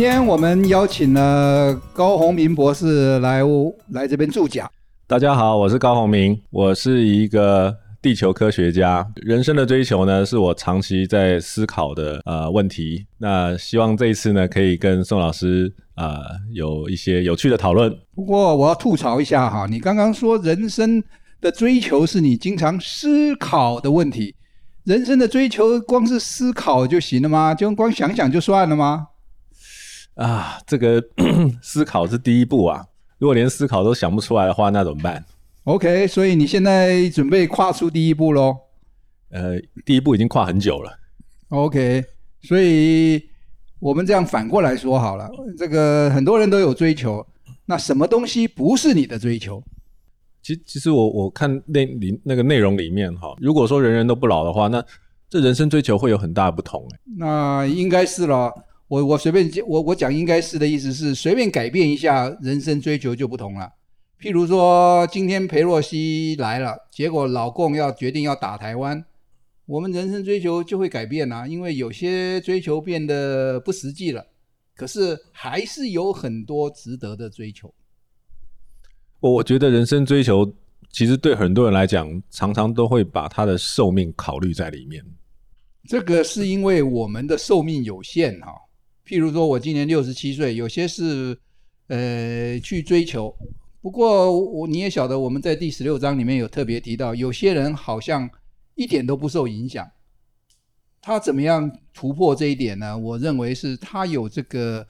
今天我们邀请了高宏明博士来来这边助讲。大家好，我是高宏明，我是一个地球科学家。人生的追求呢，是我长期在思考的呃问题。那希望这一次呢，可以跟宋老师呃有一些有趣的讨论。不过我要吐槽一下哈，你刚刚说人生的追求是你经常思考的问题。人生的追求光是思考就行了吗？就光想想就算了吗？啊，这个 思考是第一步啊。如果连思考都想不出来的话，那怎么办？OK，所以你现在准备跨出第一步喽？呃，第一步已经跨很久了。OK，所以我们这样反过来说好了，这个很多人都有追求，那什么东西不是你的追求？其实，其实我我看那里那个内容里面哈，如果说人人都不老的话，那这人生追求会有很大的不同。那应该是了。我我随便我我讲应该是的意思是随便改变一下人生追求就不同了。譬如说今天裴洛西来了，结果老共要决定要打台湾，我们人生追求就会改变啊，因为有些追求变得不实际了，可是还是有很多值得的追求。我我觉得人生追求其实对很多人来讲，常常都会把他的寿命考虑在里面。这个是因为我们的寿命有限哈。譬如说，我今年六十七岁，有些是呃去追求。不过我你也晓得，我们在第十六章里面有特别提到，有些人好像一点都不受影响。他怎么样突破这一点呢？我认为是他有这个，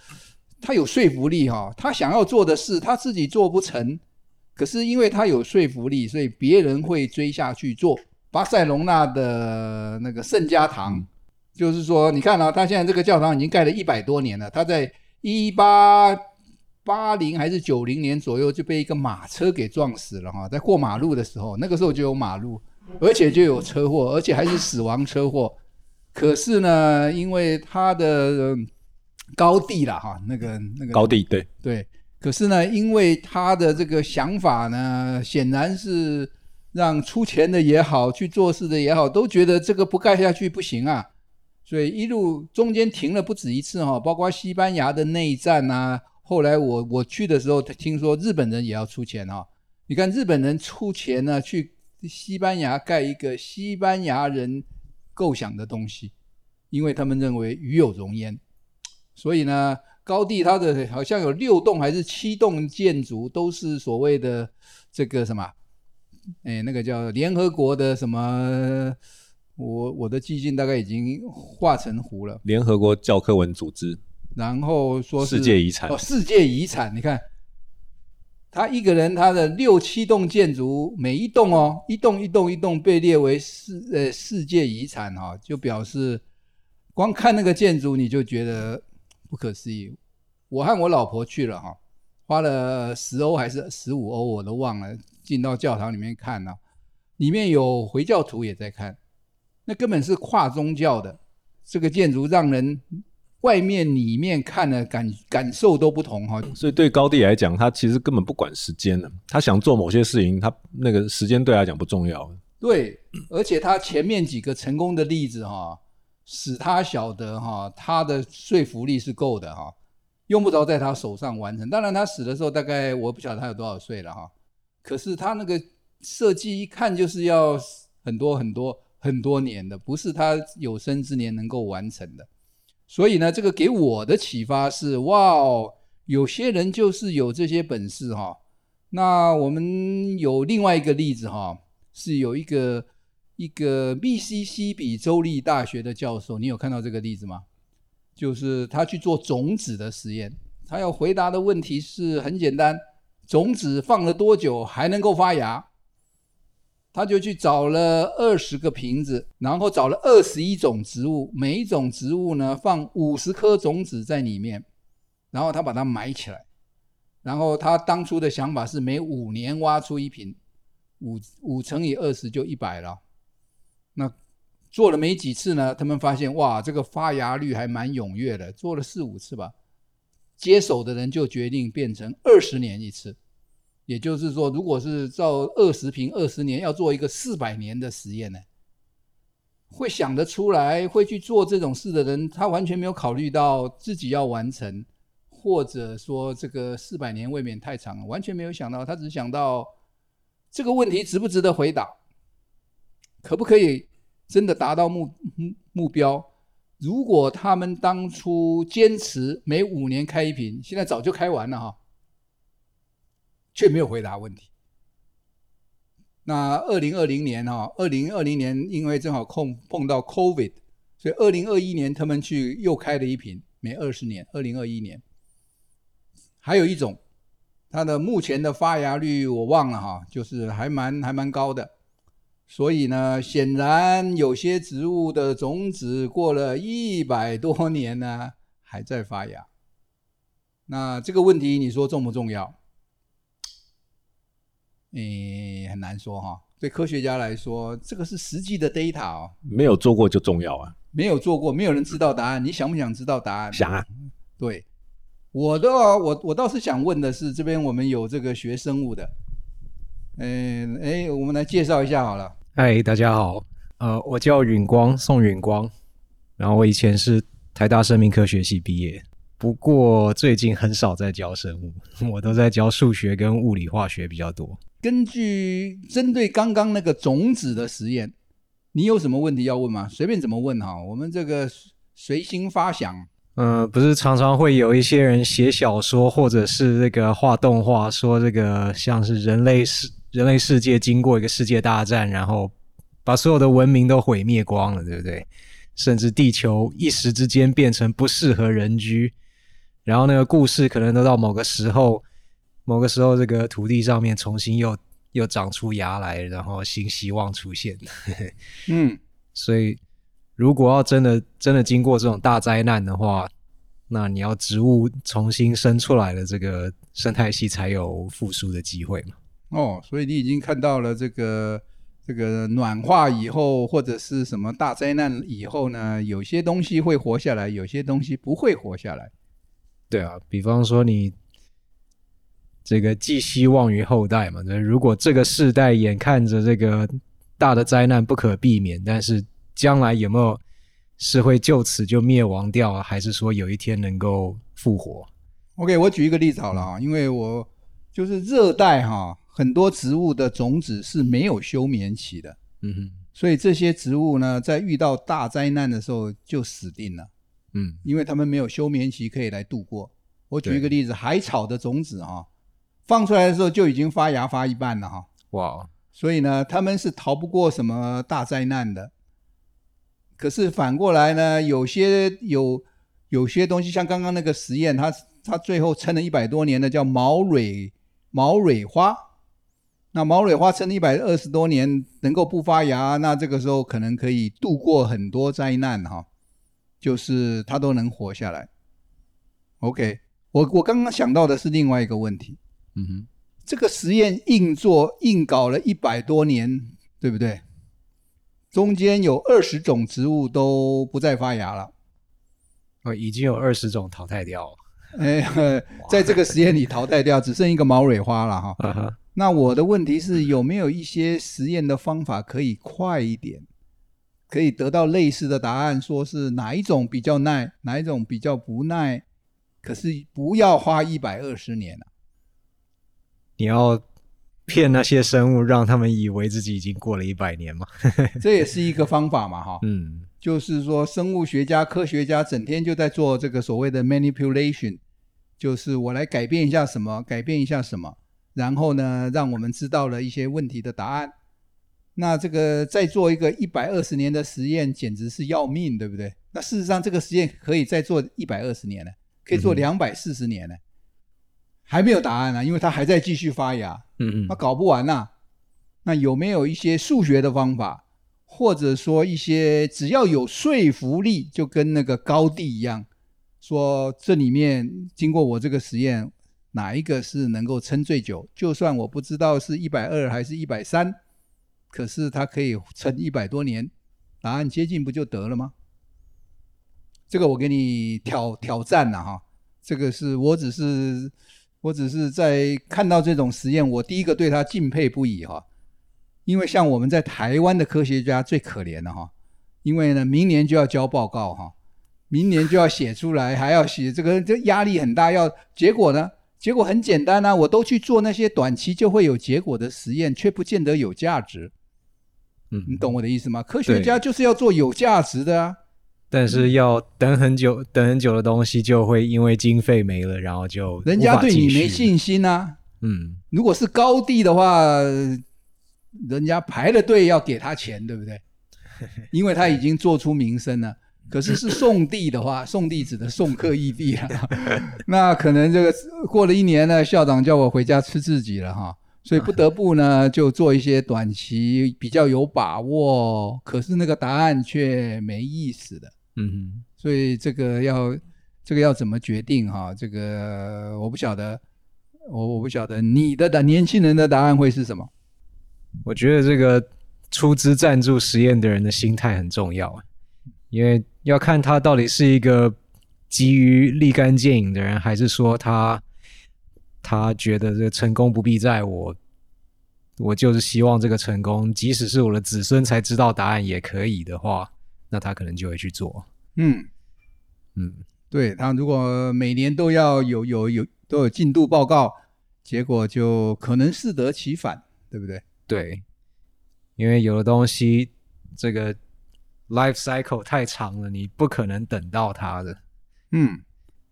他有说服力哈。他想要做的事，他自己做不成，可是因为他有说服力，所以别人会追下去做。巴塞隆纳的那个圣家堂。就是说，你看啊，他现在这个教堂已经盖了一百多年了。他在一八八零还是九零年左右就被一个马车给撞死了哈，在过马路的时候，那个时候就有马路，而且就有车祸，而且还是死亡车祸。可是呢，因为他的高地了哈，那个那个高地对对，可是呢，因为他的这个想法呢，显然是让出钱的也好，去做事的也好，都觉得这个不盖下去不行啊。所以一路中间停了不止一次哈，包括西班牙的内战啊。后来我我去的时候，听说日本人也要出钱哈。你看日本人出钱呢，去西班牙盖一个西班牙人构想的东西，因为他们认为与有荣焉。所以呢，高地它的好像有六栋还是七栋建筑，都是所谓的这个什么，哎，那个叫联合国的什么。我我的记性大概已经化成湖了。联合国教科文组织，然后说是世界遗产哦，世界遗产。你看，他一个人他的六七栋建筑，每一栋哦，一栋一栋一栋被列为世呃世界遗产哈、哦，就表示光看那个建筑你就觉得不可思议。我和我老婆去了哈，花了十欧还是十五欧我都忘了，进到教堂里面看了，里面有回教徒也在看。那根本是跨宗教的这个建筑，让人外面里面看的感感受都不同哈。所以对高地来讲，他其实根本不管时间的，他想做某些事情，他那个时间对他来讲不重要。对，而且他前面几个成功的例子哈，使他晓得哈，他的说服力是够的哈，用不着在他手上完成。当然他死的时候大概我不晓得他有多少岁了哈，可是他那个设计一看就是要很多很多。很多年的，不是他有生之年能够完成的，所以呢，这个给我的启发是：哇哦，有些人就是有这些本事哈。那我们有另外一个例子哈，是有一个一个密西西比州立大学的教授，你有看到这个例子吗？就是他去做种子的实验，他要回答的问题是很简单：种子放了多久还能够发芽？他就去找了二十个瓶子，然后找了二十一种植物，每一种植物呢放五十颗种子在里面，然后他把它埋起来，然后他当初的想法是每五年挖出一瓶，五五乘以二十就一百了。那做了没几次呢，他们发现哇，这个发芽率还蛮踊跃的，做了四五次吧，接手的人就决定变成二十年一次。也就是说，如果是照二十坪二十年，要做一个四百年的实验呢？会想得出来会去做这种事的人，他完全没有考虑到自己要完成，或者说这个四百年未免太长了，完全没有想到，他只想到这个问题值不值得回答，可不可以真的达到目目标？如果他们当初坚持每五年开一瓶，现在早就开完了哈，却没有回答问题。那二零二零年哈，二零二零年因为正好碰碰到 COVID，所以二零二一年他们去又开了一瓶，每二十年。二零二一年还有一种，它的目前的发芽率我忘了哈，就是还蛮还蛮高的。所以呢，显然有些植物的种子过了一百多年呢，还在发芽。那这个问题你说重不重要？诶，很难说哈。对科学家来说，这个是实际的 data 哦。没有做过就重要啊。没有做过，没有人知道答案。你想不想知道答案？想啊。对，我的我我倒是想问的是，这边我们有这个学生物的，嗯，哎，我们来介绍一下好了。嗨，大家好，呃，我叫允光，宋允光，然后我以前是台大生命科学系毕业，不过最近很少在教生物，我都在教数学跟物理化学比较多。根据针对刚刚那个种子的实验，你有什么问题要问吗？随便怎么问哈，我们这个随心发想。嗯、呃，不是常常会有一些人写小说或者是这个画动画，说这个像是人类世。人类世界经过一个世界大战，然后把所有的文明都毁灭光了，对不对？甚至地球一时之间变成不适合人居，然后那个故事可能都到某个时候，某个时候这个土地上面重新又又长出芽来，然后新希望出现。嗯，所以如果要真的真的经过这种大灾难的话，那你要植物重新生出来的这个生态系才有复苏的机会嘛。哦，所以你已经看到了这个这个暖化以后，或者是什么大灾难以后呢？有些东西会活下来，有些东西不会活下来。对啊，比方说你这个寄希望于后代嘛。那如果这个世代眼看着这个大的灾难不可避免，但是将来有没有是会就此就灭亡掉，还是说有一天能够复活？OK，我举一个例子好了啊，因为我就是热带哈。很多植物的种子是没有休眠期的，嗯哼，所以这些植物呢，在遇到大灾难的时候就死定了，嗯，因为他们没有休眠期可以来度过。我举一个例子，海草的种子哈，放出来的时候就已经发芽发一半了哈，哇，所以呢，他们是逃不过什么大灾难的。可是反过来呢，有些有有些东西，像刚刚那个实验，它它最后撑了一百多年的叫毛蕊毛蕊花。那毛蕊花撑了一百二十多年，能够不发芽，那这个时候可能可以度过很多灾难哈，就是它都能活下来。OK，我我刚刚想到的是另外一个问题，嗯哼，这个实验硬做硬搞了一百多年，对不对？中间有二十种植物都不再发芽了，哦，已经有二十种淘汰掉了，哎，在这个实验里淘汰掉，只剩一个毛蕊花了哈。那我的问题是有没有一些实验的方法可以快一点，可以得到类似的答案，说是哪一种比较耐，哪一种比较不耐，可是不要花一百二十年啊。你要骗那些生物，让他们以为自己已经过了一百年吗？这也是一个方法嘛，哈。嗯，就是说生物学家、科学家整天就在做这个所谓的 manipulation，就是我来改变一下什么，改变一下什么。然后呢，让我们知道了一些问题的答案。那这个再做一个一百二十年的实验，简直是要命，对不对？那事实上，这个实验可以再做一百二十年呢，可以做两百四十年呢，嗯、还没有答案呢，因为它还在继续发芽。嗯嗯，那搞不完呐。那有没有一些数学的方法，或者说一些只要有说服力，就跟那个高地一样，说这里面经过我这个实验。哪一个是能够撑最久？就算我不知道是一百二还是一百三，可是它可以撑一百多年，答案接近不就得了吗？这个我给你挑挑战了哈。这个是我只是我只是在看到这种实验，我第一个对他敬佩不已哈。因为像我们在台湾的科学家最可怜了哈，因为呢，明年就要交报告哈，明年就要写出来，还要写这个，这压力很大。要结果呢？结果很简单啊，我都去做那些短期就会有结果的实验，却不见得有价值。嗯，你懂我的意思吗？科学家就是要做有价值的啊。但是要等很久，等很久的东西就会因为经费没了，然后就人家对你没信心啊。嗯，如果是高地的话，人家排了队要给他钱，对不对？因为他已经做出名声了。可是是送地的话，送地指的送客异地啊，那可能这个过了一年呢，校长叫我回家吃自己了哈。所以不得不呢，就做一些短期比较有把握，可是那个答案却没意思的。嗯哼，所以这个要这个要怎么决定哈？这个我不晓得，我我不晓得你的的年轻人的答案会是什么？我觉得这个出资赞助实验的人的心态很重要，因为要看他到底是一个急于立竿见影的人，还是说他他觉得这个成功不必在我，我就是希望这个成功，即使是我的子孙才知道答案也可以的话。那他可能就会去做，嗯嗯，对，他如果每年都要有有有都有进度报告，结果就可能适得其反，对不对？对，因为有的东西这个 life cycle 太长了，你不可能等到它的。嗯，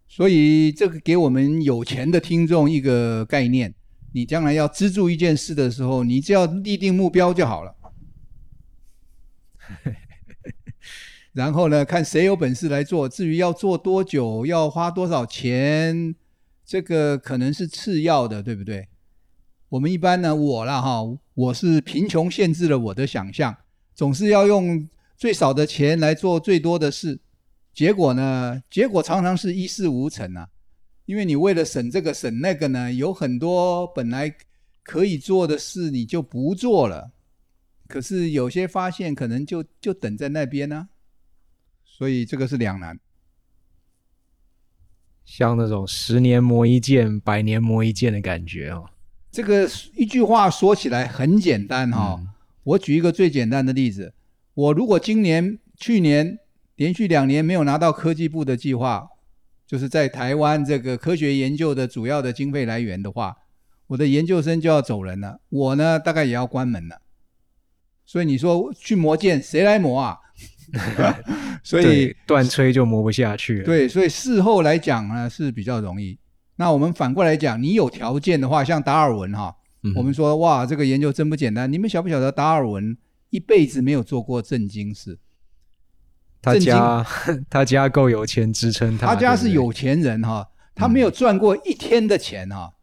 所以这个给我们有钱的听众一个概念：你将来要资助一件事的时候，你只要立定目标就好了。然后呢，看谁有本事来做。至于要做多久，要花多少钱，这个可能是次要的，对不对？我们一般呢，我啦哈，我是贫穷限制了我的想象，总是要用最少的钱来做最多的事。结果呢，结果常常是一事无成啊。因为你为了省这个省那个呢，有很多本来可以做的事你就不做了。可是有些发现可能就就等在那边呢、啊。所以这个是两难，像那种十年磨一剑、百年磨一剑的感觉哦。这个一句话说起来很简单哈、哦。嗯、我举一个最简单的例子：我如果今年、去年连续两年没有拿到科技部的计划，就是在台湾这个科学研究的主要的经费来源的话，我的研究生就要走人了，我呢大概也要关门了。所以你说去磨剑，谁来磨啊？所以断吹就磨不下去了。对，所以事后来讲呢是比较容易。那我们反过来讲，你有条件的话，像达尔文哈，嗯、我们说哇，这个研究真不简单。你们晓不晓得达尔文一辈子没有做过正经事？他家他家够有钱支撑他。他家是有钱人哈，他没有赚过一天的钱哈。嗯、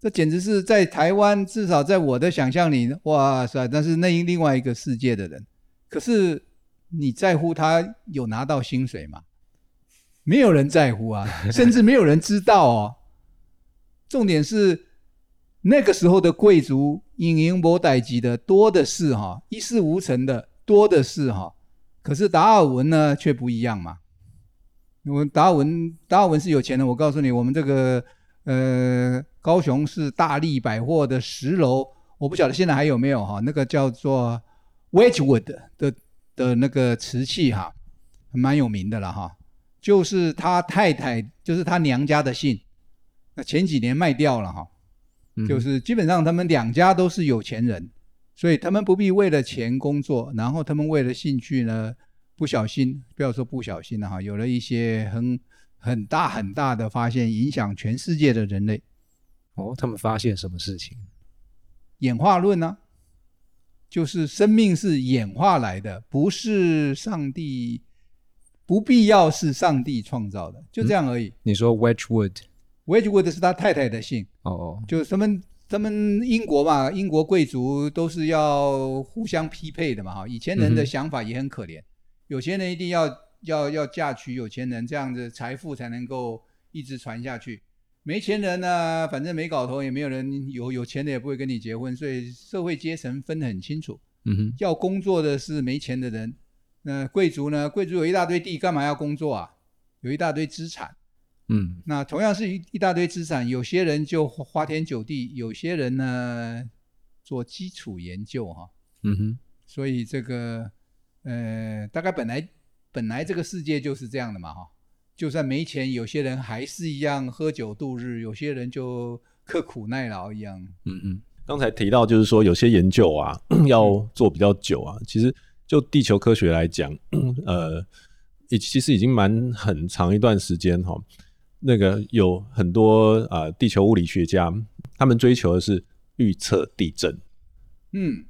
这简直是在台湾，至少在我的想象里，哇塞，那是那另外一个世界的人。可是。你在乎他有拿到薪水吗？没有人在乎啊，甚至没有人知道哦。重点是那个时候的贵族，隐营博代级的多的是哈，一事无成的多的是哈。可是达尔文呢，却不一样嘛。我达尔文，达尔文是有钱的。我告诉你，我们这个呃，高雄市大利百货的十楼，我不晓得现在还有没有哈，那个叫做 Wedgwood 的。的那个瓷器哈，蛮有名的了哈，就是他太太，就是他娘家的姓，那前几年卖掉了哈，就是基本上他们两家都是有钱人，所以他们不必为了钱工作，然后他们为了兴趣呢，不小心，不要说不小心了哈，有了一些很很大很大的发现，影响全世界的人类。哦，他们发现什么事情？演化论呢？就是生命是演化来的，不是上帝，不必要是上帝创造的，就这样而已。嗯、你说 Wedgwood，Wedgwood 是他太太的姓。哦哦，就他们他们英国嘛，英国贵族都是要互相匹配的嘛，哈。以前人的想法也很可怜，嗯、有钱人一定要要要嫁娶有钱人，这样子财富才能够一直传下去。没钱人呢、啊，反正没搞头，也没有人有有钱的也不会跟你结婚，所以社会阶层分得很清楚。嗯哼，要工作的是没钱的人，那贵族呢？贵族有一大堆地，干嘛要工作啊？有一大堆资产。嗯，那同样是一一大堆资产，有些人就花天酒地，有些人呢做基础研究哈。嗯哼，所以这个呃，大概本来本来这个世界就是这样的嘛，哈，就算没钱，有些人还是一样喝酒度日，有些人就刻苦耐劳一样。嗯嗯，刚才提到就是说有些研究啊 要做比较久啊，其实就地球科学来讲，呃，其实已经蛮很长一段时间哈。那个有很多啊、呃，地球物理学家他们追求的是预测地震。嗯，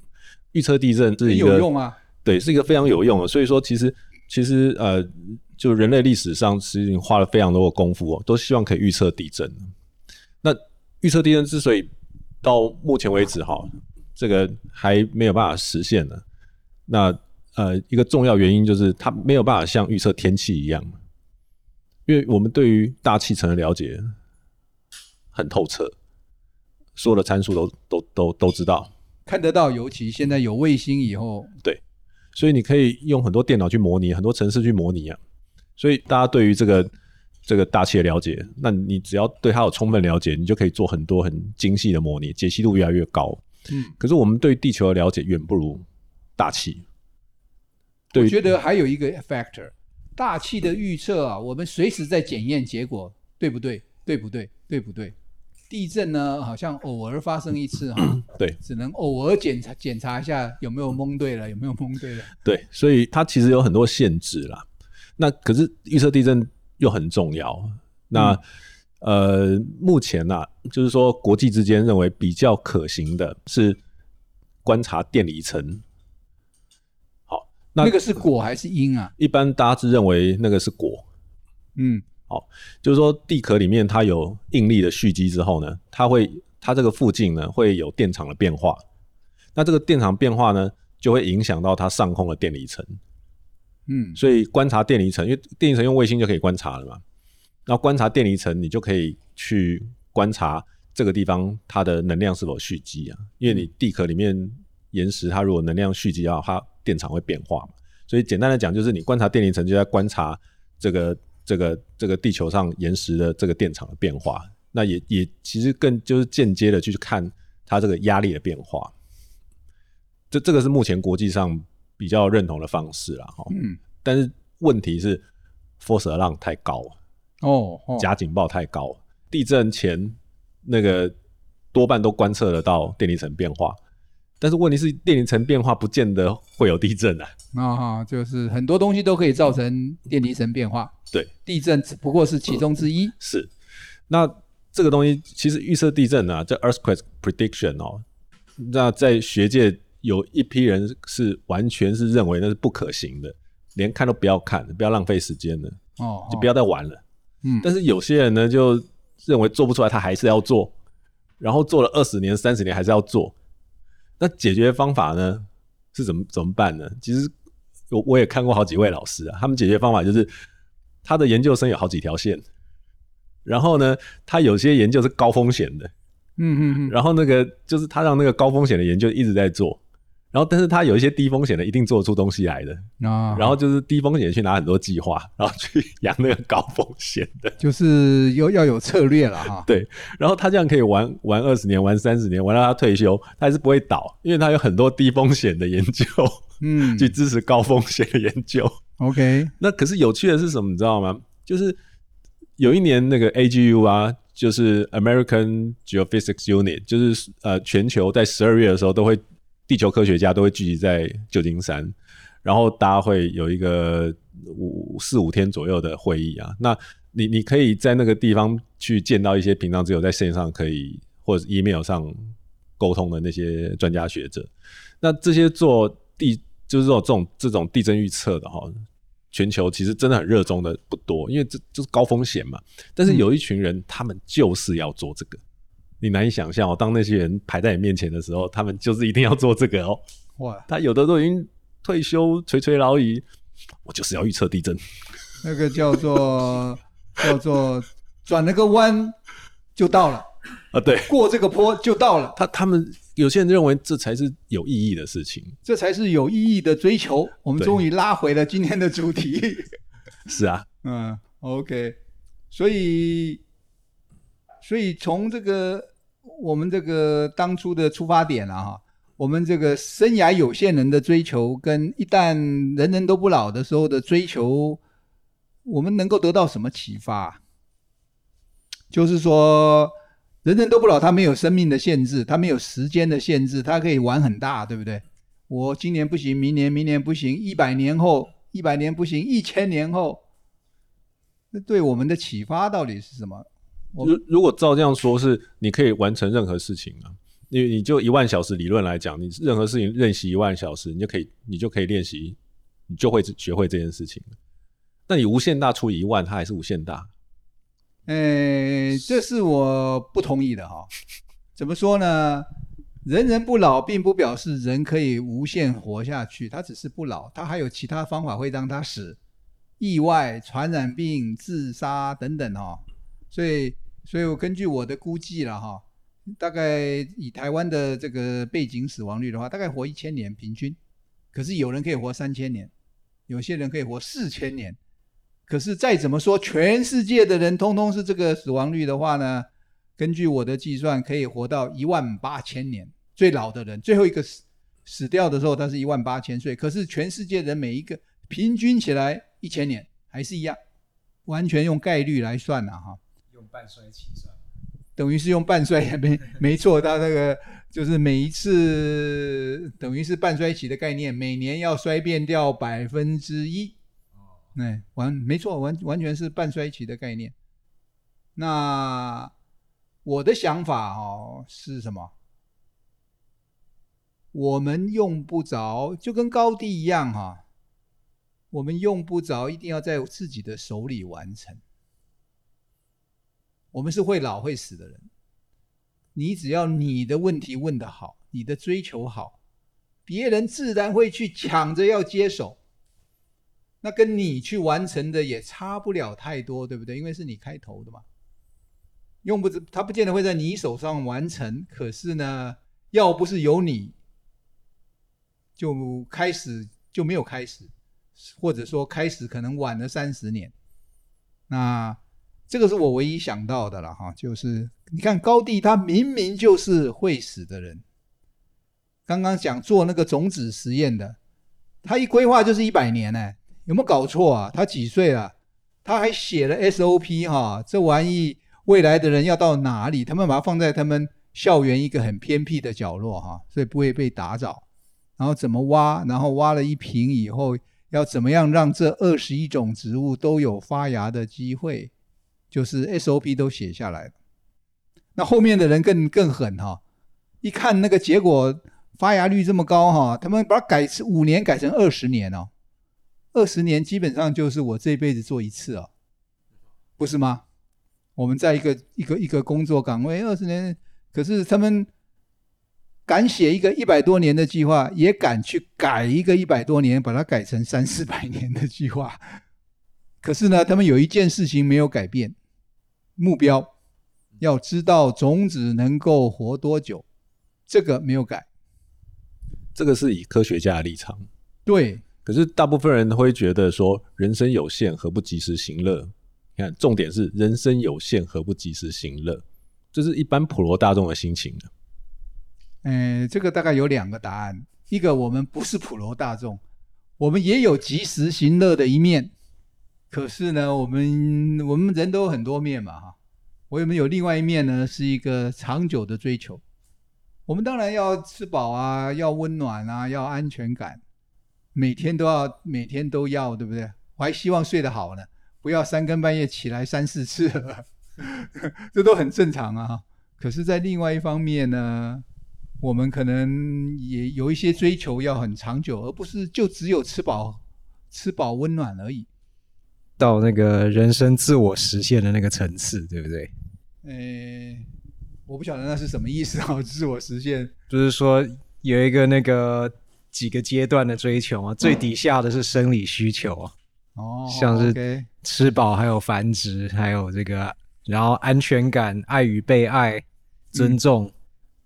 预测地震是一个有用啊，对，是一个非常有用的。所以说，其实其实呃，就人类历史上其实已经花了非常多的功夫哦，都希望可以预测地震。那预测地震之所以到目前为止哈，这个还没有办法实现呢，那呃，一个重要原因就是它没有办法像预测天气一样。因为我们对于大气层的了解很透彻，所有的参数都都都都知道，看得到。尤其现在有卫星以后，对，所以你可以用很多电脑去模拟，很多城市去模拟啊。所以大家对于这个这个大气的了解，那你只要对它有充分了解，你就可以做很多很精细的模拟，解析度越来越高。嗯，可是我们对地球的了解远不如大气。我觉得还有一个 factor。大气的预测啊，我们随时在检验结果，对不对？对不对？对不对？地震呢，好像偶尔发生一次哈，对，只能偶尔检查检查一下有没有蒙对了，有没有蒙对了。对，所以它其实有很多限制啦。那可是预测地震又很重要。那、嗯、呃，目前呢、啊，就是说国际之间认为比较可行的是观察电离层。那，那个是果还是因啊？一般大家是认为那个是果。嗯，好，就是说地壳里面它有应力的蓄积之后呢，它会它这个附近呢会有电场的变化。那这个电场变化呢，就会影响到它上空的电离层。嗯，所以观察电离层，因为电离层用卫星就可以观察了嘛。那观察电离层，你就可以去观察这个地方它的能量是否蓄积啊？因为你地壳里面岩石它如果能量蓄积的话，它电场会变化嘛，所以简单的讲，就是你观察电离层，就在观察这个这个这个地球上岩石的这个电场的变化。那也也其实更就是间接的去看它这个压力的变化。这这个是目前国际上比较认同的方式了哈。嗯。但是问题是，force alarm 太高哦，假警报太高，地震前那个多半都观测得到电离层变化。但是问题是，电离层变化不见得会有地震啊！啊哈，就是很多东西都可以造成电离层变化。对，地震只不过是其中之一。是，那这个东西其实预测地震啊，这 earthquake prediction 哦，那在学界有一批人是完全是认为那是不可行的，连看都不要看，不要浪费时间了，哦，就不要再玩了。嗯，但是有些人呢，就认为做不出来，他还是要做，然后做了二十年、三十年，还是要做。那解决方法呢？是怎么怎么办呢？其实我我也看过好几位老师啊，他们解决方法就是他的研究生有好几条线，然后呢，他有些研究是高风险的，嗯嗯嗯，然后那个就是他让那个高风险的研究一直在做。然后，但是他有一些低风险的，一定做出东西来的。啊，然后就是低风险去拿很多计划，然后去养那个高风险的，就是要要有策略了哈。对，然后他这样可以玩玩二十年，玩三十年，玩到他退休，他还是不会倒，因为他有很多低风险的研究，嗯，去支持高风险的研究。OK，那可是有趣的是什么？你知道吗？就是有一年那个 AGU 啊，就是 American Geophysics Unit，就是呃全球在十二月的时候都会。地球科学家都会聚集在旧金山，然后大家会有一个五四五天左右的会议啊。那你你可以在那个地方去见到一些平常只有在线上可以或者 email 上沟通的那些专家学者。那这些做地就是说这种这种地震预测的哈，全球其实真的很热衷的不多，因为这就是高风险嘛。但是有一群人，他们就是要做这个。你难以想象哦，当那些人排在你面前的时候，他们就是一定要做这个哦。哇！他有的都已经退休垂垂老矣，我就是要预测地震。那个叫做 叫做转了个弯就到了啊，对，过这个坡就到了。他他们有些人认为这才是有意义的事情，这才是有意义的追求。我们终于拉回了今天的主题。是啊，嗯，OK，所以所以从这个。我们这个当初的出发点啊，哈，我们这个生涯有限人的追求，跟一旦人人都不老的时候的追求，我们能够得到什么启发？就是说，人人都不老，他没有生命的限制，他没有时间的限制，他可以玩很大，对不对？我今年不行，明年明年不行，一百年后一百年不行，一千年后，那对我们的启发到底是什么？如如果照这样说，是你可以完成任何事情啊。因为你就一万小时理论来讲，你任何事情练习一万小时，你就可以，你就可以练习，你就会学会这件事情。那你无限大除以一万，它还是无限大。诶，这是我不同意的哈。怎么说呢？人人不老，并不表示人可以无限活下去，他只是不老，他还有其他方法会让他死，意外、传染病、自杀等等哈。所以，所以我根据我的估计了哈。大概以台湾的这个背景死亡率的话，大概活一千年平均。可是有人可以活三千年，有些人可以活四千年。可是再怎么说，全世界的人通通是这个死亡率的话呢？根据我的计算，可以活到一万八千年。最老的人，最后一个死死掉的时候，他是一万八千岁。可是全世界人每一个平均起来一千年，还是一样，完全用概率来算了哈。用半衰期算。等于是用半衰，没没错，他那个就是每一次等于是半衰期的概念，每年要衰变掉百分之一，哎，完没错，完完全是半衰期的概念。那我的想法哦是什么？我们用不着，就跟高低一样哈，我们用不着一定要在自己的手里完成。我们是会老会死的人，你只要你的问题问得好，你的追求好，别人自然会去抢着要接手，那跟你去完成的也差不了太多，对不对？因为是你开头的嘛，用不着他不见得会在你手上完成，可是呢，要不是有你，就开始就没有开始，或者说开始可能晚了三十年，那。这个是我唯一想到的了哈，就是你看高地，他明明就是会死的人。刚刚讲做那个种子实验的，他一规划就是一百年呢，有没有搞错啊？他几岁了？他还写了 SOP 哈，这玩意未来的人要到哪里？他们把它放在他们校园一个很偏僻的角落哈，所以不会被打扰。然后怎么挖？然后挖了一瓶以后，要怎么样让这二十一种植物都有发芽的机会？就是 SOP 都写下来，那后面的人更更狠哈！一看那个结果发芽率这么高哈，他们把它改五年改成二十年哦，二十年基本上就是我这辈子做一次哦，不是吗？我们在一个一个一个工作岗位二十年，可是他们敢写一个一百多年的计划，也敢去改一个一百多年，把它改成三四百年的计划。可是呢，他们有一件事情没有改变。目标要知道种子能够活多久，这个没有改。这个是以科学家的立场。对。可是大部分人会觉得说，人生有限，何不及时行乐？你看，重点是人生有限，何不及时行乐？这是一般普罗大众的心情呢。嗯，这个大概有两个答案。一个，我们不是普罗大众，我们也有及时行乐的一面。可是呢，我们我们人都有很多面嘛，哈。我们有另外一面呢，是一个长久的追求。我们当然要吃饱啊，要温暖啊，要安全感，每天都要，每天都要，对不对？我还希望睡得好呢，不要三更半夜起来三四次了，这都很正常啊。可是，在另外一方面呢，我们可能也有一些追求要很长久，而不是就只有吃饱、吃饱温暖而已。到那个人生自我实现的那个层次，对不对？诶，我不晓得那是什么意思啊！自我实现就是说有一个那个几个阶段的追求啊，最底下的是生理需求啊，哦，像是吃饱，还有繁殖，还有这个，然后安全感、爱与被爱、尊重，嗯，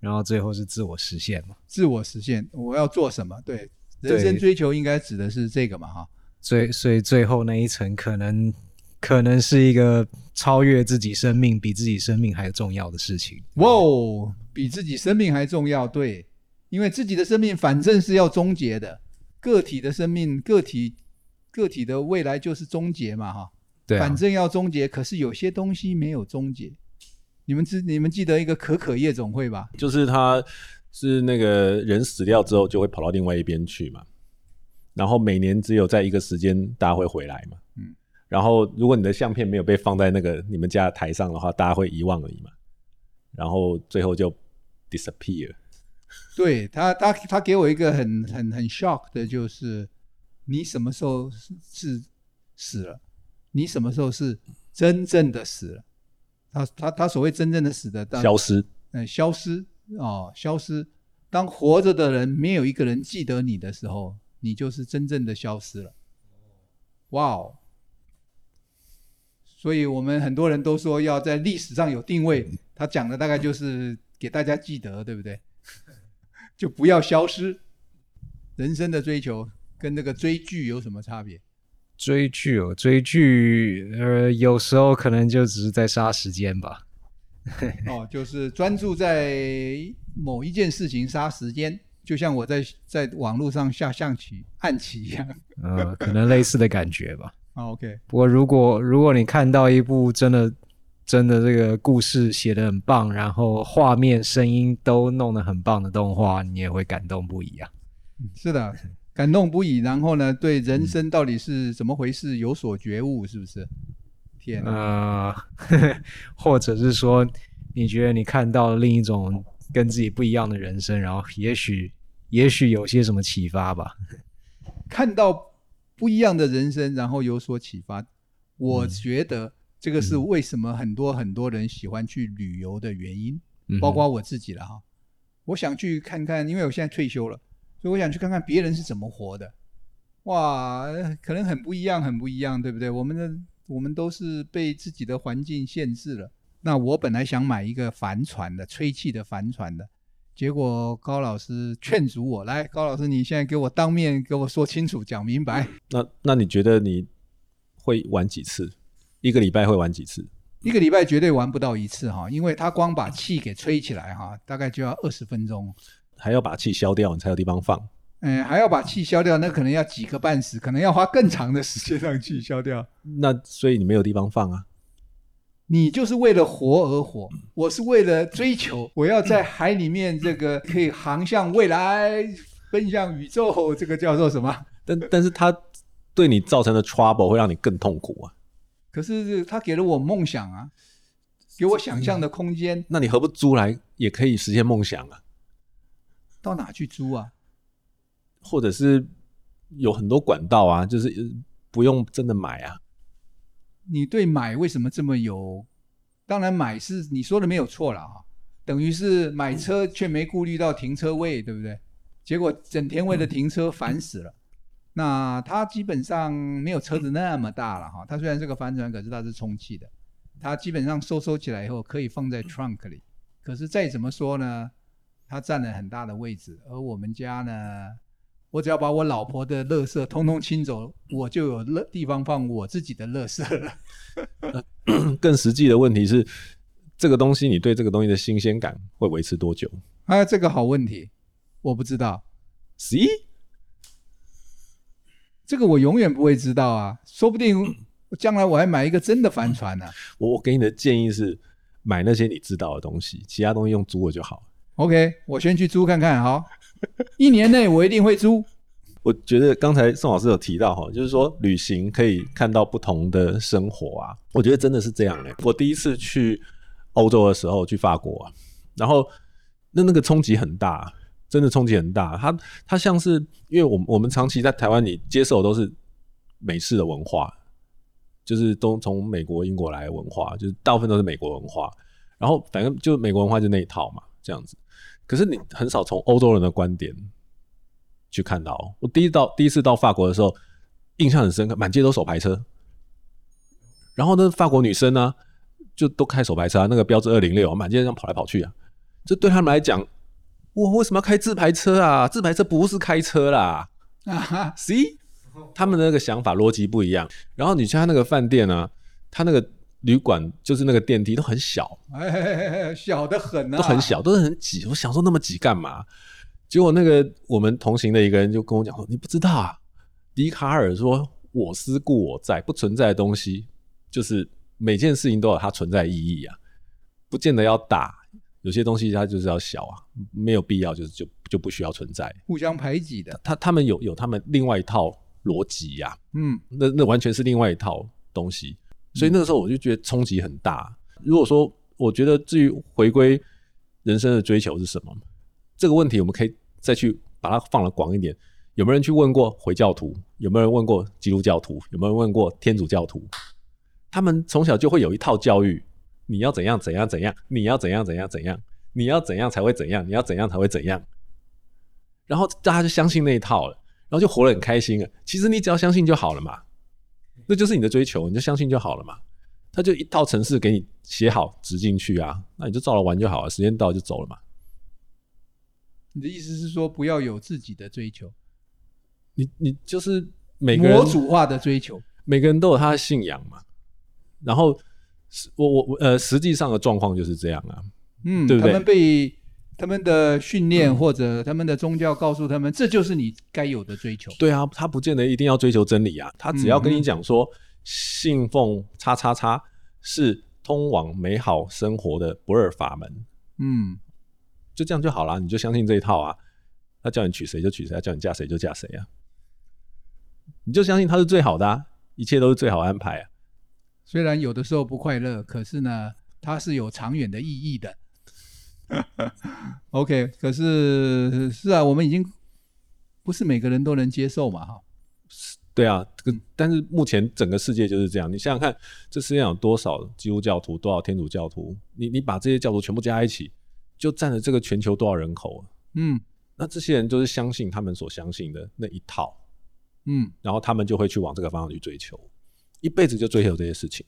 然后最后是自我实现嘛？自我实现，我要做什么？对，人生追求应该指的是这个嘛？哈。最所以最后那一层可能可能是一个超越自己生命，比自己生命还重要的事情。哇，比自己生命还重要，对，因为自己的生命反正是要终结的，个体的生命，个体个体的未来就是终结嘛，哈。对啊，反正要终结，可是有些东西没有终结。你们知你们记得一个可可夜总会吧？就是他是那个人死掉之后就会跑到另外一边去嘛，然后每年只有在一个时间大家会回来嘛。嗯，然后如果你的相片没有被放在那个你们家台上的话，大家会遗忘而已嘛。然后最后就 disappear。对他，他他给我一个很很很 shock 的就是，你什么时候是死了？你什么时候是真正的死了？他他他所谓真正的死的，消失，嗯，消失哦，消失。当活着的人没有一个人记得你的时候，你就是真正的消失了。哇哦！所以我们很多人都说要在历史上有定位，他讲的大概就是给大家记得，对不对？就不要消失。人生的追求跟那个追剧有什么差别？追剧哦，追剧，呃，有时候可能就只是在杀时间吧。哦，就是专注在某一件事情杀时间，就像我在在网络上下象棋、暗棋一样。呃，可能类似的感觉吧。哦，OK。不过如果如果你看到一部真的真的这个故事写得很棒，然后画面、声音都弄得很棒的动画，你也会感动不已啊。是的。感动不已，然后呢，对人生到底是怎么回事有所觉悟，是不是？天啊，呃，或者是说，你觉得你看到了另一种跟自己不一样的人生，然后也许，也许有些什么启发吧？看到不一样的人生，然后有所启发，我觉得这个是为什么很多很多人喜欢去旅游的原因，嗯，包括我自己了哈。我想去看看，因为我现在退休了。所以我想去看看别人是怎么活的，哇，可能很不一样，很不一样，对不对？我们的我们都是被自己的环境限制了。那我本来想买一个帆船的，吹气的帆船的，结果高老师劝阻我，来，高老师，你现在给我当面给我说清楚，讲明白。那那你觉得你会玩几次？一个礼拜会玩几次？一个礼拜绝对玩不到一次哈，因为他光把气给吹起来哈，大概就要二十分钟。还要把气消掉，你才有地方放。嗯，还要把气消掉，那可能要几个半时，可能要花更长的时间让气消掉。那所以你没有地方放啊？你就是为了活而活，我是为了追求，我要在海里面这个可以航向未来，奔向宇宙，这个叫做什么？但但是它对你造成的 trouble 会让你更痛苦啊。可是他给了我梦想啊，给我想象的空间。那你何不租来也可以实现梦想啊？到哪去租啊？或者是有很多管道啊，就是不用真的买啊。你对买为什么这么有？当然买是你说的没有错了啊，等于是买车却没顾虑到停车位，对不对？结果整天为了停车烦死了。那它基本上没有车子那么大了哈。它虽然是个帆船，可是它是充气的。它基本上收收起来以后可以放在 trunk 里。可是再怎么说呢？它占了很大的位置，而我们家呢，我只要把我老婆的垃圾通通清走，我就有乐地方放我自己的垃圾了。更实际的问题是，这个东西你对这个东西的新鲜感会维持多久？啊，这个好问题，我不知道。See？这个我永远不会知道啊，说不定 将来我还买一个真的帆船呢、啊。我我给你的建议是，买那些你知道的东西，其他东西用租的就好。OK，我先去租看看。好，一年内我一定会租。我觉得刚才宋老师有提到哈，就是说旅行可以看到不同的生活啊。我觉得真的是这样的。我第一次去欧洲的时候，去法国啊，然后那那个冲击很大，真的冲击很大。它它像是因为我们我们长期在台湾，你接受都是美式的文化，就是都从美国、英国来文化，就是大部分都是美国文化。然后反正就美国文化就那一套嘛，这样子。可是你很少从欧洲人的观点去看到。我第一到第一次到法国的时候，印象很深刻，满街都手排车。然后呢，法国女生呢，就都开手排车啊，那个标志二零六，满街这样跑来跑去啊。这对他们来讲，我为什么要开自排车啊？自排车不是开车啦。啊 哈，See，他们的那个想法逻辑不一样。然后你去他那个饭店啊，他那个。旅馆就是那个电梯都很小，哎，小的很啊，都很小，都是很挤。我想说那么挤干嘛？结结果那个我们同行的一个人就跟我讲说：“你不知道啊，笛卡尔说‘我思故我在’，不存在的东西，就是每件事情都有它存在的意义啊，不见得要大。”有些东西它就是要小啊，没有必要，就是就就不需要存在，互相排挤的。他他们有有他们另外一套逻辑呀，嗯，那那完全是另外一套东西，所以那个时候我就觉得冲击很大。如果说我觉得至于回归人生的追求是什么，这个问题我们可以再去把它放得广一点。有没有人去问过回教徒？有没有人问过基督教徒？有没有人问过天主教徒？他们从小就会有一套教育。你要怎样怎样怎样？你要怎样怎样怎样？你要怎样才会怎样？你要怎样才会怎样？然后大家就相信那一套了，然后就活得很开心了。其实你只要相信就好了嘛，那就是你的追求，你就相信就好了嘛。他就一套程式给你写好，植进去啊，那你就照着玩就好了。时间到就走了嘛。你的意思是说，不要有自己的追求？你你就是每个人模组化的追求，每个人都有他的信仰嘛，然后。我我我呃，实际上的状况就是这样啊，嗯，对不对？他们被他们的训练或者他们的宗教告诉他们，这就是你该有的追求。对啊，他不见得一定要追求真理啊，他只要跟你讲说，信奉叉叉叉是通往美好生活的不二法门，嗯，就这样就好了，你就相信这一套啊。他叫你娶谁就娶谁，他叫你嫁谁就嫁谁啊，你就相信他是最好的啊，一切都是最好安排啊。虽然有的时候不快乐，可是呢，它是有长远的意义的。OK，可是是啊，我们已经不是每个人都能接受嘛，哈。对啊，这个但是目前整个世界就是这样。你想想看，这世界上有多少基督教徒，多少天主教徒？你你把这些教徒全部加在一起，就占了这个全球多少人口啊？嗯，那这些人就是相信他们所相信的那一套，嗯，然后他们就会去往这个方向去追求。一辈子就追求这些事情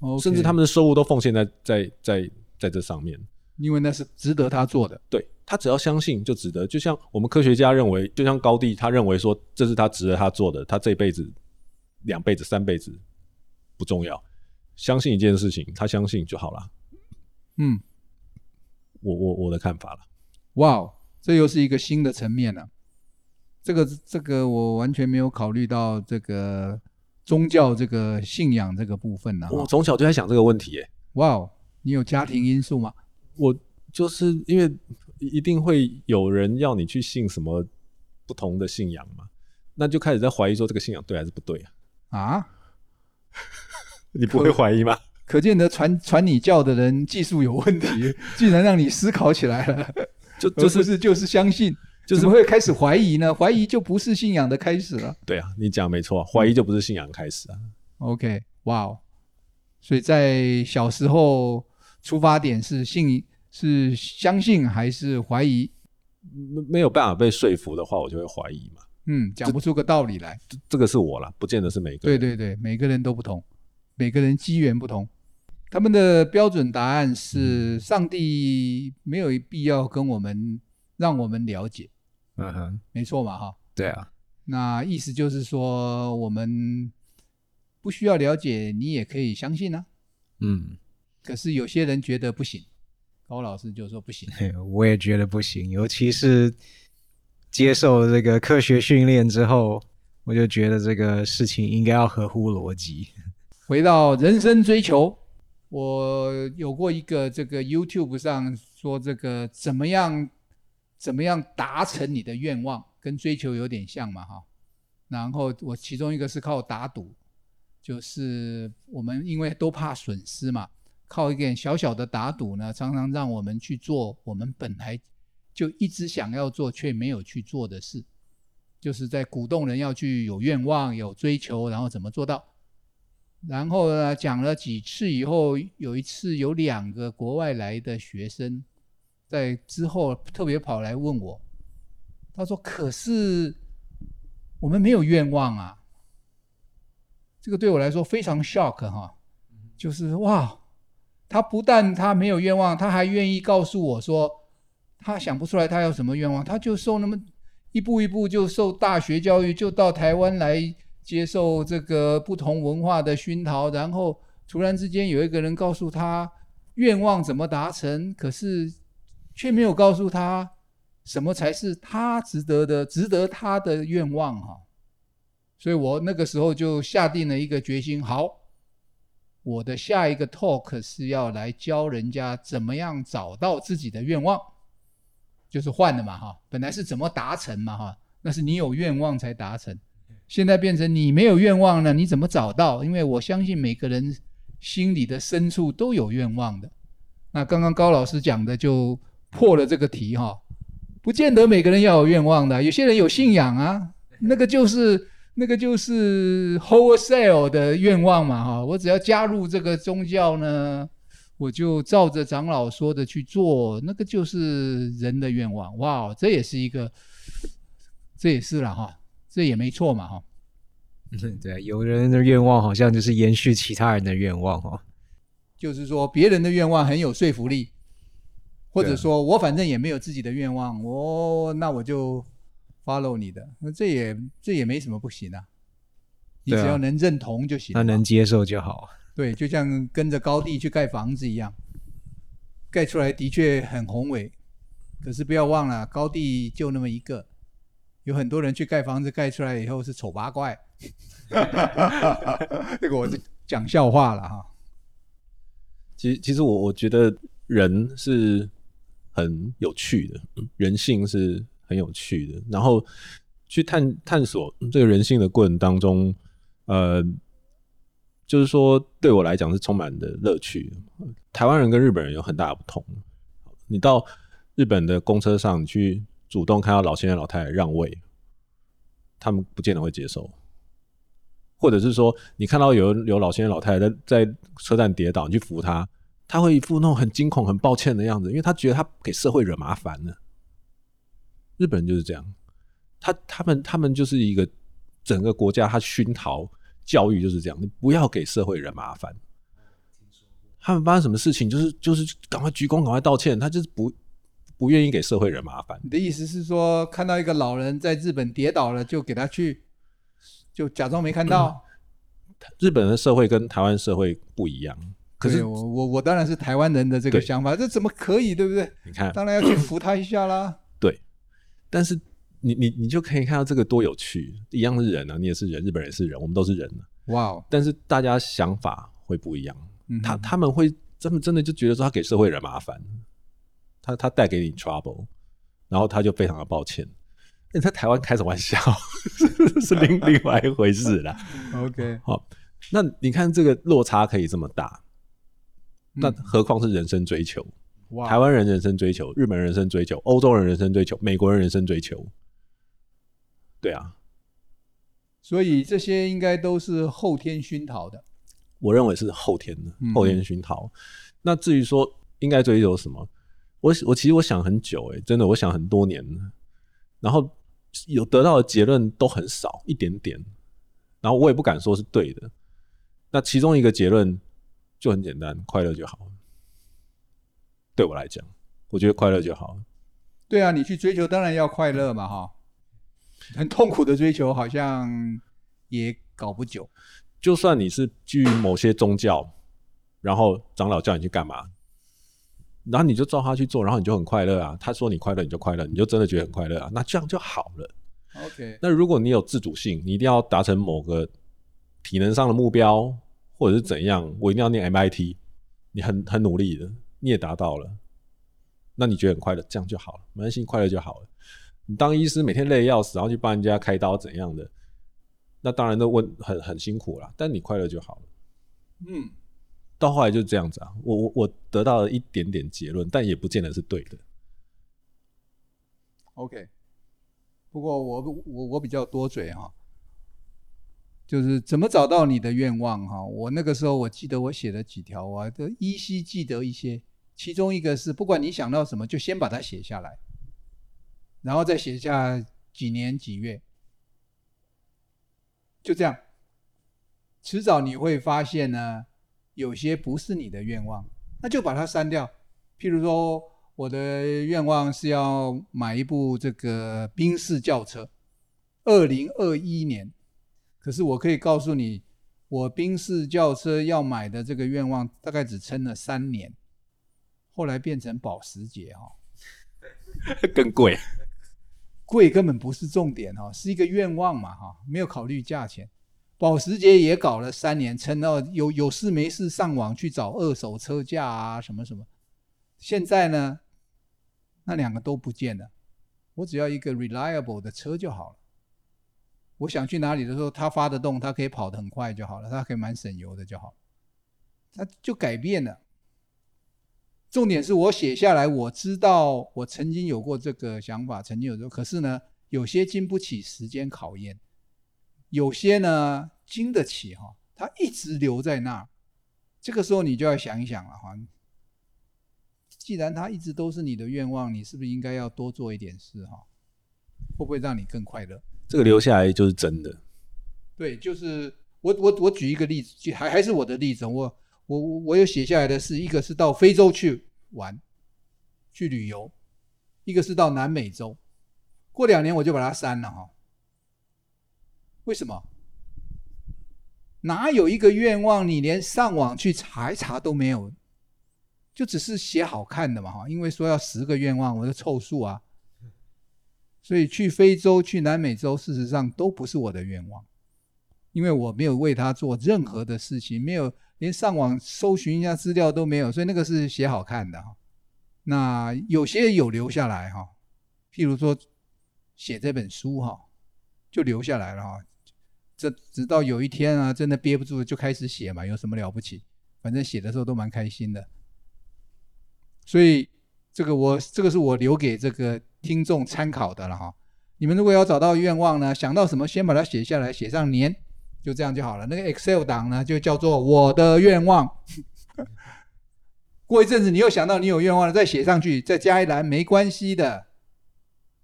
，Okay. 甚至他们的收入都奉献在在在在这上面，因为那是值得他做的。对，他只要相信就值得，就像我们科学家认为，就像高地他认为说，这是他值得他做的，他这辈子、两辈子、三辈子不重要，相信一件事情，他相信就好了。嗯，我我我的看法了。哇，wow, 这又是一个新的层面了。这个这个我完全没有考虑到这个。宗教这个信仰这个部分呢、啊，我从小就在想这个问题耶。哇哦，你有家庭因素吗？我就是因为一定会有人要你去信什么不同的信仰嘛，那就开始在怀疑说这个信仰对还是不对啊？啊？你不会怀疑吗？可，见得传传你教的人技术有问题，竟然让你思考起来了，就就是是就是相信。就是会开始怀疑呢？怀疑就不是信仰的开始了。对啊，你讲没错，怀疑就不是信仰开始啊。OK，哇哦，所以在小时候出发点是信，是相信还是怀疑？没没有办法被说服的话，我就会怀疑嘛。嗯，讲不出个道理来。这，这个是我啦，不见得是每个人。对对对，每个人都不同，每个人机缘不同。他们的标准答案是：上帝没有必要跟我们，让我们了解。嗯哼，没错嘛，哈。对啊，那意思就是说，我们不需要了解，你也可以相信呢、啊。嗯，可是有些人觉得不行，高老师就说不行。我也觉得不行，尤其是接受这个科学训练之后，我就觉得这个事情应该要合乎逻辑。回到人生追求，我有过一个这个 YouTube 上说这个怎么样。怎么样达成你的愿望？跟追求有点像嘛，哈。然后我其中一个是靠打赌，就是我们因为都怕损失嘛，靠一点小小的打赌呢，常常让我们去做我们本来就一直想要做却没有去做的事，就是在鼓动人要去有愿望、有追求，然后怎么做到？然后呢，讲了几次以后，有一次有两个国外来的学生。在之后特别跑来问我，他说：“可是我们没有愿望啊。”这个对我来说非常 shock 哈，就是哇，他不但他没有愿望，他还愿意告诉我说，他想不出来他有什么愿望，他就受那么一步一步就受大学教育，就到台湾来接受这个不同文化的熏陶，然后突然之间有一个人告诉他愿望怎么达成，可是。却没有告诉他什么才是他值得的、值得他的愿望哈。所以我那个时候就下定了一个决心，好，我的下一个 talk 是要来教人家怎么样找到自己的愿望，就是换的嘛哈，本来是怎么达成嘛哈，那是你有愿望才达成，现在变成你没有愿望了，你怎么找到？因为我相信每个人心里的深处都有愿望的。那刚刚高老师讲的就破了这个题哈，不见得每个人要有愿望的，有些人有信仰啊，那个就是。那个就是 wholesale 的愿望嘛，哈！我只要加入这个宗教呢，我就照着长老说的去做，那个就是人的愿望。哇，这也是一个，这也是了哈，这也没错嘛，哈。嗯，对，有人的愿望好像就是延续其他人的愿望，哦。就是说，别人的愿望很有说服力，或者说我反正也没有自己的愿望，我那我就。Follow 你的，那这也这也没什么不行啊，你只要能认同就行，那能接受就好。对，就像跟着高地去盖房子一样，盖出来的确很宏伟，可是不要忘了，高地就那么一个，有很多人去盖房子，盖出来以后是丑八怪。这个我是讲笑话了哈。其实，其实我我觉得人是很有趣的，人性是。很有趣的，然后去探探索这个人性的过程当中，呃，就是说对我来讲是充满的乐趣。台湾人跟日本人有很大的不同。你到日本的公车上，你去主动看到老先生老太太让位，他们不见得会接受；或者是说，你看到有有老先生老太太在在车站跌倒，你去扶他，他会一副那种很惊恐、很抱歉的样子，因为他觉得他给社会惹麻烦了。日本人就是这样，他他们他们就是一个整个国家，他熏陶教育就是这样，你不要给社会人麻烦。他们发生什么事情，就是就是赶快鞠躬，赶快道歉，他就是不不愿意给社会人麻烦。你的意思是说，看到一个老人在日本跌倒了，就给他去，就假装没看到？嗯，日本的社会跟台湾社会不一样。可是我我我当然是台湾人的这个想法，这怎么可以，对不对？你看，当然要去扶他一下啦。但是你你你就可以看到这个多有趣，一样是人啊，你也是人，日本人也是人，我们都是人啊。哇 Wow！但是大家想法会不一样，嗯、他他们会真的真的就觉得说他给社会人麻烦，他他带给你 trouble，然后他就非常的抱歉。你在台湾开什么玩笑？是另另外一回事啦。OK，好，那你看这个落差可以这么大，那何况是人生追求台湾人人生追求，日本人人生追求，欧洲人人生追求，美国人人生追求，对啊，所以这些应该都是后天熏陶的。我认为是后天的，后天熏陶。嗯、那至于说应该追求什么，我我其实我想很久、欸，诶，真的我想很多年，然后有得到的结论都很少，一点点，然后我也不敢说是对的。那其中一个结论就很简单，快乐就好。对我来讲，我觉得快乐就好。对啊，你去追求当然要快乐嘛，哈。很痛苦的追求好像也搞不久。就算你是基于某些宗教，然后长老叫你去干嘛，然后你就照他去做，然后你就很快乐啊。他说你快乐，你就快乐，你就真的觉得很快乐啊。那这样就好了。OK。那如果你有自主性，你一定要达成某个体能上的目标，或者是怎样，我一定要念 MIT，你很很努力的。你也达到了，那你觉得很快乐，这样就好了，没关系，快乐就好了。你当医师每天累得要死，然后去帮人家开刀怎样的，那当然都问很很辛苦了，但你快乐就好了。嗯，到后来就是这样子啊，我我我得到了一点点结论，但也不见得是对的。OK，不过我我我比较多嘴哈，就是怎么找到你的愿望哈？我那个时候我记得我写了几条，我都依稀记得一些。其中一个是，不管你想到什么，就先把它写下来，然后再写下几年几月，就这样。迟早你会发现呢，有些不是你的愿望，那就把它删掉。譬如说，我的愿望是要买一部这个宾士轿车，二零二一年。可是我可以告诉你，我宾士轿车要买的这个愿望，大概只撑了三年。后来变成保时捷哈，更贵。贵根本不是重点哈，是一个愿望嘛哈，没有考虑价钱。保时捷也搞了三年，撑到有有事没事上网去找二手车价啊什么什么。现在呢，那两个都不见了，我只要一个 reliable 的车就好了。我想去哪里的时候，它发得动，它可以跑得很快就好了，它可以蛮省油的就好了，它就改变了。重点是我写下来，我知道我曾经有过这个想法，曾经有过，可是呢，有些经不起时间考验，有些呢经得起哈，它一直留在那儿。这个时候你就要想一想了哈，既然它一直都是你的愿望，你是不是应该要多做一点事哈？会不会让你更快乐？这个留下来就是真的。对，就是我我我举一个例子，还还是我的例子，我。我我我有写下来的是一个是到非洲去玩，去旅游，一个是到南美洲。过两年我就把它删了哈。为什么？哪有一个愿望你连上网去查一查都没有，就只是写好看的嘛哈？因为说要十个愿望，我就凑数啊。所以去非洲、去南美洲，事实上都不是我的愿望，因为我没有为他做任何的事情，没有。连上网搜寻一下资料都没有，所以那个是写好看的哈。那有些有留下来哈，譬如说写这本书哈，就留下来了哈。这直到有一天啊，真的憋不住就开始写嘛，有什么了不起？反正写的时候都蛮开心的。所以这个我这个是我留给这个听众参考的了哈。你们如果要找到愿望呢，想到什么先把它写下来，写上年。就这样就好了。那个 Excel 档呢，就叫做我的愿望。过一阵子你又想到你有愿望了，再写上去，再加一栏，没关系的。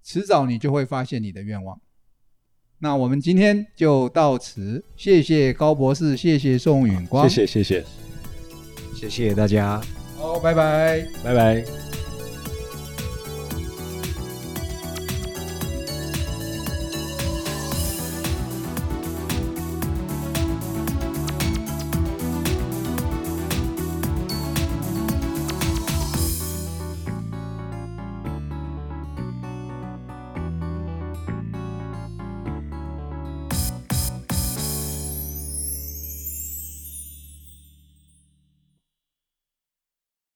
迟早你就会发现你的愿望。那我们今天就到此，谢谢高博士，谢谢宋允光，谢谢谢谢，谢谢大家。好，拜拜，拜拜。